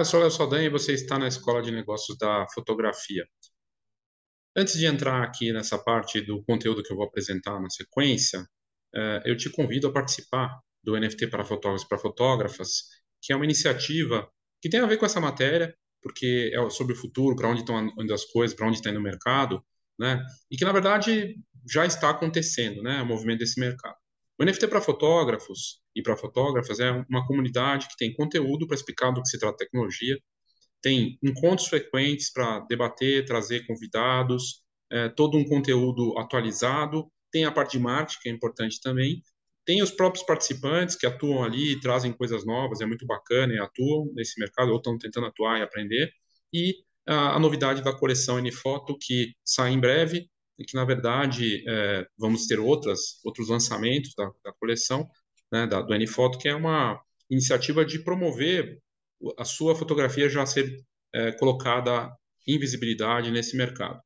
Eu sou o Léo Saldanha e você está na Escola de Negócios da Fotografia. Antes de entrar aqui nessa parte do conteúdo que eu vou apresentar na sequência, eh, eu te convido a participar do NFT para fotógrafos para fotógrafas, que é uma iniciativa que tem a ver com essa matéria, porque é sobre o futuro, para onde estão indo as coisas, para onde está indo o mercado, né? E que na verdade já está acontecendo, né? O movimento desse mercado. O NFT para fotógrafos e para fotógrafas é uma comunidade que tem conteúdo para explicar do que se trata tecnologia, tem encontros frequentes para debater, trazer convidados, é, todo um conteúdo atualizado, tem a parte de marketing, que é importante também, tem os próprios participantes que atuam ali, trazem coisas novas, é muito bacana e atuam nesse mercado, ou estão tentando atuar e aprender, e a, a novidade da coleção N-Foto, que sai em breve, e que, na verdade, é, vamos ter outras, outros lançamentos da, da coleção, né, da, do que é uma iniciativa de promover a sua fotografia já ser é, colocada em visibilidade nesse mercado.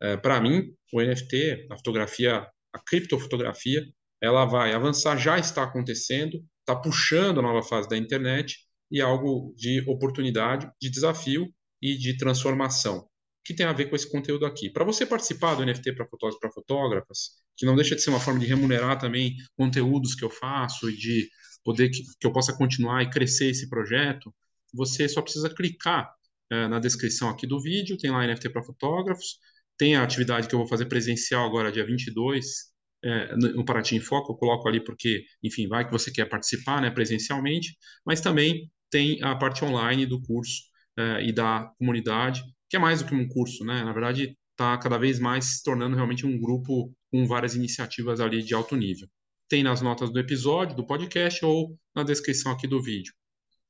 É, Para mim, o NFT, a fotografia, a criptofotografia, ela vai avançar, já está acontecendo, está puxando a nova fase da internet e é algo de oportunidade, de desafio e de transformação que tem a ver com esse conteúdo aqui. Para você participar do NFT para fotógrafos para fotógrafas, que não deixa de ser uma forma de remunerar também conteúdos que eu faço e de poder que, que eu possa continuar e crescer esse projeto, você só precisa clicar é, na descrição aqui do vídeo, tem lá NFT para fotógrafos, tem a atividade que eu vou fazer presencial agora, dia 22, é, no Paraty em Foco, eu coloco ali porque, enfim, vai que você quer participar né, presencialmente, mas também tem a parte online do curso é, e da comunidade, que é mais do que um curso, né? Na verdade, está cada vez mais se tornando realmente um grupo com várias iniciativas ali de alto nível. Tem nas notas do episódio, do podcast ou na descrição aqui do vídeo.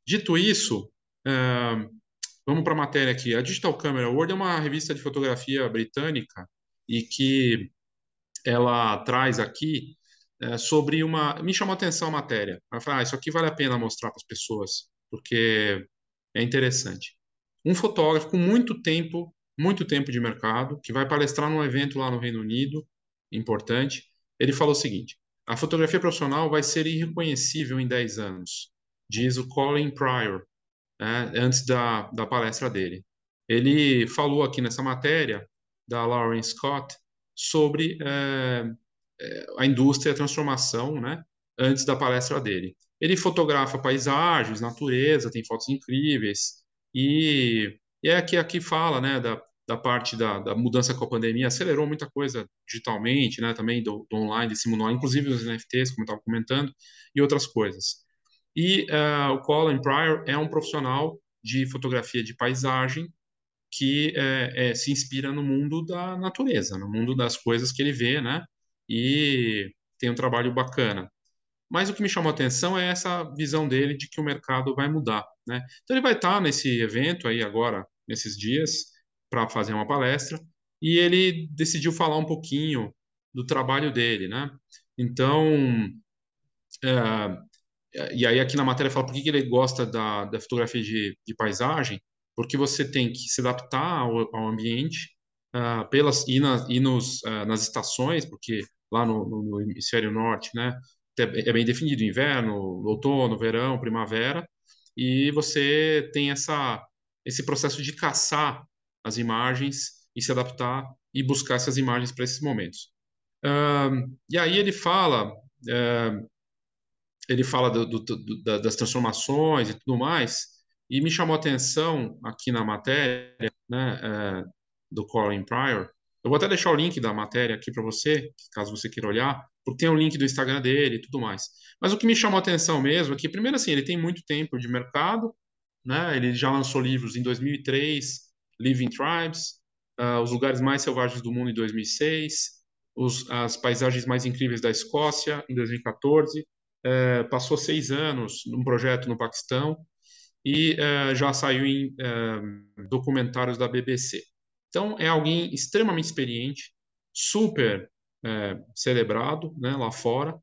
Dito isso, é, vamos para a matéria aqui. A Digital Camera World é uma revista de fotografia britânica e que ela traz aqui é, sobre uma. Me chamou a atenção a matéria. Ela fala, ah, isso aqui vale a pena mostrar para as pessoas, porque é interessante um fotógrafo com muito tempo, muito tempo de mercado, que vai palestrar num evento lá no Reino Unido, importante. Ele falou o seguinte: a fotografia profissional vai ser irreconhecível em 10 anos, diz o Colin Pryor, né, antes da, da palestra dele. Ele falou aqui nessa matéria da Lauren Scott sobre é, a indústria e a transformação, né, antes da palestra dele. Ele fotografa paisagens, natureza, tem fotos incríveis, e, e é que aqui fala, né, da, da parte da, da, mudança com a pandemia, acelerou muita coisa digitalmente, né, também do, do online, desse mundo online, inclusive os NFTs, como eu estava comentando, e outras coisas. E uh, o Colin Pryor é um profissional de fotografia de paisagem que é, é, se inspira no mundo da natureza, no mundo das coisas que ele vê, né, e tem um trabalho bacana. Mas o que me chamou a atenção é essa visão dele de que o mercado vai mudar, né? Então ele vai estar nesse evento aí agora, nesses dias, para fazer uma palestra, e ele decidiu falar um pouquinho do trabalho dele, né? Então, é, e aí aqui na matéria fala por que, ele gosta da, da fotografia de, de paisagem, porque você tem que se adaptar ao, ao ambiente, uh, pelas e, na, e nos, uh, nas estações, porque lá no, no hemisfério norte, né, é, é bem definido, inverno, outono, verão, primavera, e você tem essa, esse processo de caçar as imagens e se adaptar e buscar essas imagens para esses momentos. Um, e aí ele fala, um, ele fala do, do, do, das transformações e tudo mais, e me chamou a atenção aqui na matéria, né, uh, do Colin Pryor, eu vou até deixar o link da matéria aqui para você, caso você queira olhar, porque tem o link do Instagram dele e tudo mais. Mas o que me chamou a atenção mesmo é que, primeiro assim, ele tem muito tempo de mercado, né? Ele já lançou livros em 2003, Living Tribes, uh, Os Lugares Mais Selvagens do Mundo em 2006, os, As Paisagens Mais Incríveis da Escócia em 2014, uh, eh, passou seis anos num projeto no Paquistão e uh, já saiu em eh, documentários da BBC. Então, é alguém extremamente experiente, super é, celebrado né, lá fora.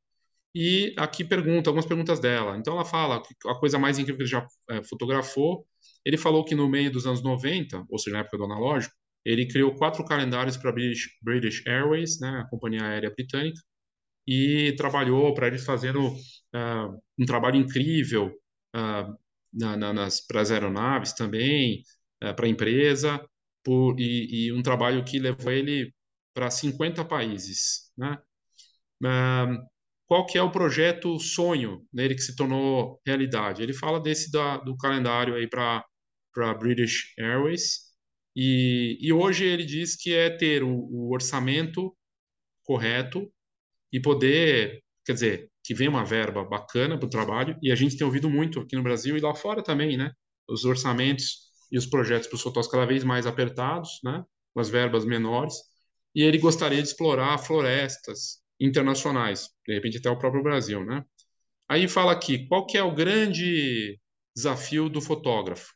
E aqui pergunta, algumas perguntas dela. Então, ela fala que a coisa mais incrível que ele já é, fotografou. Ele falou que no meio dos anos 90, ou seja, na época do analógico, ele criou quatro calendários para British, British Airways, né, a companhia aérea britânica, e trabalhou para eles fazendo uh, um trabalho incrível uh, na, na, nas para as aeronaves também, é, para a empresa, por, e, e, um trabalho que levou ele para 50 países, né? qual que é o projeto sonho nele que se tornou realidade? Ele fala desse da, do calendário aí para para British Airways e, e hoje ele diz que é ter o, o orçamento correto e poder, quer dizer, que vem uma verba bacana para o trabalho, e a gente tem ouvido muito aqui no Brasil e lá fora também, né? Os orçamentos e os projetos para os fotógrafos cada vez mais apertados, né? Com as verbas menores, e ele gostaria de explorar florestas internacionais, de repente até o próprio Brasil, né? Aí fala aqui, qual que é o grande desafio do fotógrafo?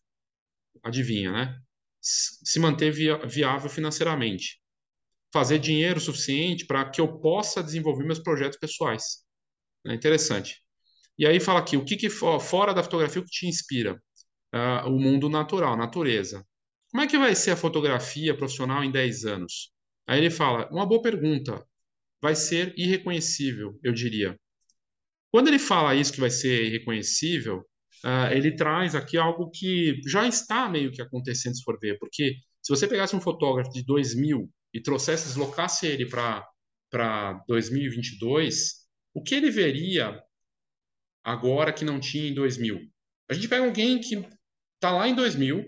Adivinha, né? Se manter viável financeiramente fazer dinheiro suficiente para que eu possa desenvolver meus projetos pessoais. É interessante. E aí fala aqui, o que, que fora da fotografia, o que te inspira? Uh, o mundo natural, natureza. Como é que vai ser a fotografia profissional em 10 anos? Aí ele fala, uma boa pergunta. Vai ser irreconhecível, eu diria. Quando ele fala isso que vai ser irreconhecível, uh, ele traz aqui algo que já está meio que acontecendo, se for ver. Porque se você pegasse um fotógrafo de 2000 e trouxesse, deslocasse ele para 2022, o que ele veria agora que não tinha em 2000? A gente pega alguém que está lá em 2000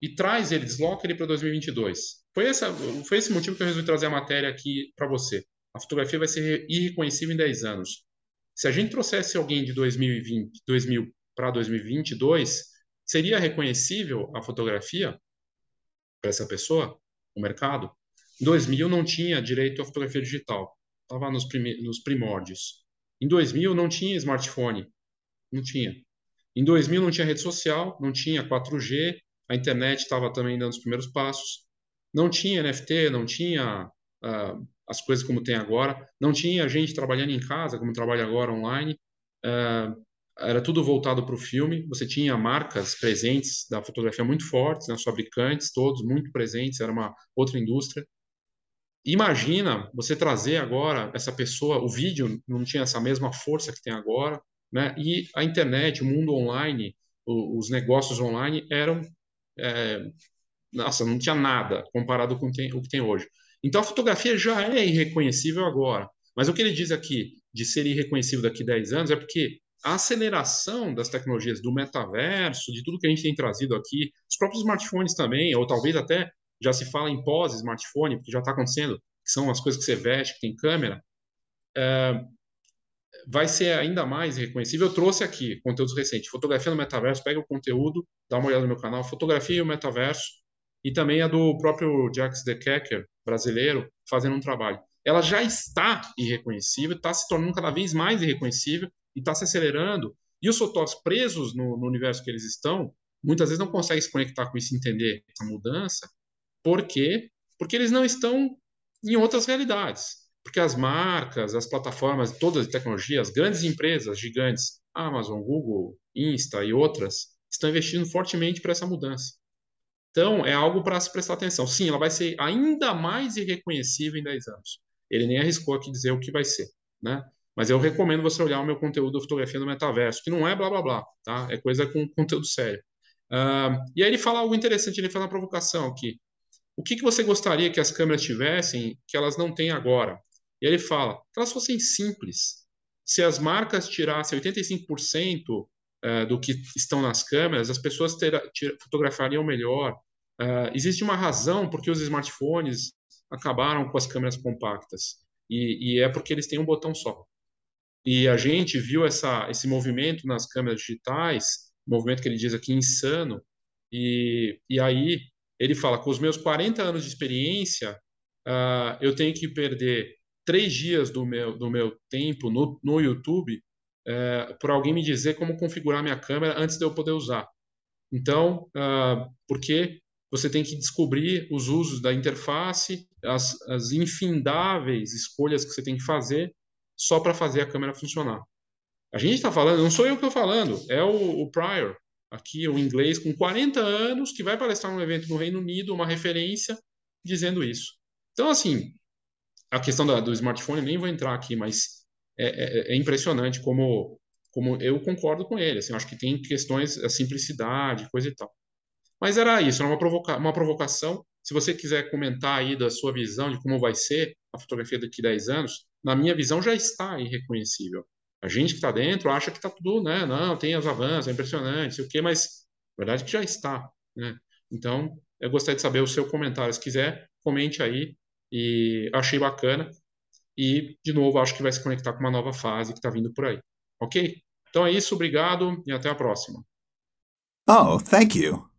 e traz ele, desloca ele para 2022. Foi, essa, foi esse motivo que eu resolvi trazer a matéria aqui para você. A fotografia vai ser irreconhecível em 10 anos. Se a gente trouxesse alguém de 2020, 2000 para 2022, seria reconhecível a fotografia para essa pessoa, o mercado? Em 2000 não tinha direito à fotografia digital, estava nos, nos primórdios. Em 2000 não tinha smartphone, não tinha. Em 2000 não tinha rede social, não tinha 4G, a internet estava também dando os primeiros passos. Não tinha NFT, não tinha uh, as coisas como tem agora, não tinha gente trabalhando em casa como trabalha agora online. Uh, era tudo voltado para o filme. Você tinha marcas presentes da fotografia muito fortes, né, fabricantes todos muito presentes. Era uma outra indústria. Imagina você trazer agora essa pessoa, o vídeo não tinha essa mesma força que tem agora, né? E a internet, o mundo online, os negócios online eram, é, nossa, não tinha nada comparado com o que tem hoje. Então a fotografia já é irreconhecível agora. Mas o que ele diz aqui de ser irreconhecível daqui a 10 anos é porque a aceleração das tecnologias do metaverso, de tudo que a gente tem trazido aqui, os próprios smartphones também, ou talvez até já se fala em pós-smartphone, porque já está acontecendo, que são as coisas que você veste, que tem câmera, é, vai ser ainda mais reconhecível. Eu trouxe aqui conteúdos recentes, fotografia no metaverso, pega o conteúdo, dá uma olhada no meu canal, fotografia e o metaverso, e também a do próprio Jax de Kecker, brasileiro, fazendo um trabalho. Ela já está irreconhecível, está se tornando cada vez mais irreconhecível e está se acelerando. E os fotógrafos presos no, no universo que eles estão, muitas vezes não conseguem se conectar com isso entender essa mudança, por quê? Porque eles não estão em outras realidades. Porque as marcas, as plataformas, todas as tecnologias, as grandes empresas gigantes, Amazon, Google, Insta e outras, estão investindo fortemente para essa mudança. Então, é algo para se prestar atenção. Sim, ela vai ser ainda mais irreconhecível em 10 anos. Ele nem arriscou aqui dizer o que vai ser, né? Mas eu recomendo você olhar o meu conteúdo de fotografia no metaverso, que não é blá blá blá, tá? É coisa com conteúdo sério. Uh, e aí ele fala algo interessante, ele fala uma provocação aqui. O que, que você gostaria que as câmeras tivessem que elas não têm agora? E ele fala que elas fossem simples. Se as marcas tirassem 85% uh, do que estão nas câmeras, as pessoas ter, fotografariam melhor. Uh, existe uma razão porque os smartphones acabaram com as câmeras compactas. E, e, é porque eles têm um botão só. E a gente viu essa, esse movimento nas câmeras digitais, movimento que ele diz aqui insano, e, e aí ele fala: com os meus 40 anos de experiência, uh, eu tenho que perder três dias do meu, do meu tempo no, no YouTube uh, por alguém me dizer como configurar minha câmera antes de eu poder usar. Então, uh, porque você tem que descobrir os usos da interface, as, as infindáveis escolhas que você tem que fazer só para fazer a câmera funcionar. A gente está falando, não sou eu que estou falando, é o, o Prior, aqui o inglês com 40 anos que vai palestrar num evento no Reino Unido, uma referência dizendo isso. Então, assim, a questão da, do smartphone, nem vou entrar aqui, mas é, é, é impressionante como como eu concordo com ele, assim, acho que tem questões, a simplicidade, coisa e tal. Mas era isso, era uma, provoca uma provocação. Se você quiser comentar aí da sua visão de como vai ser a fotografia daqui a 10 anos, na minha visão já está irreconhecível. A gente que está dentro acha que está tudo, né? Não, tem os avanços, é impressionante, sei o quê, mas a verdade é que já está, né? Então, eu gostaria de saber o seu comentário. Se quiser, comente aí. E achei bacana. E, de novo, acho que vai se conectar com uma nova fase que está vindo por aí. Ok? Então é isso, obrigado e até a próxima. Oh, thank you.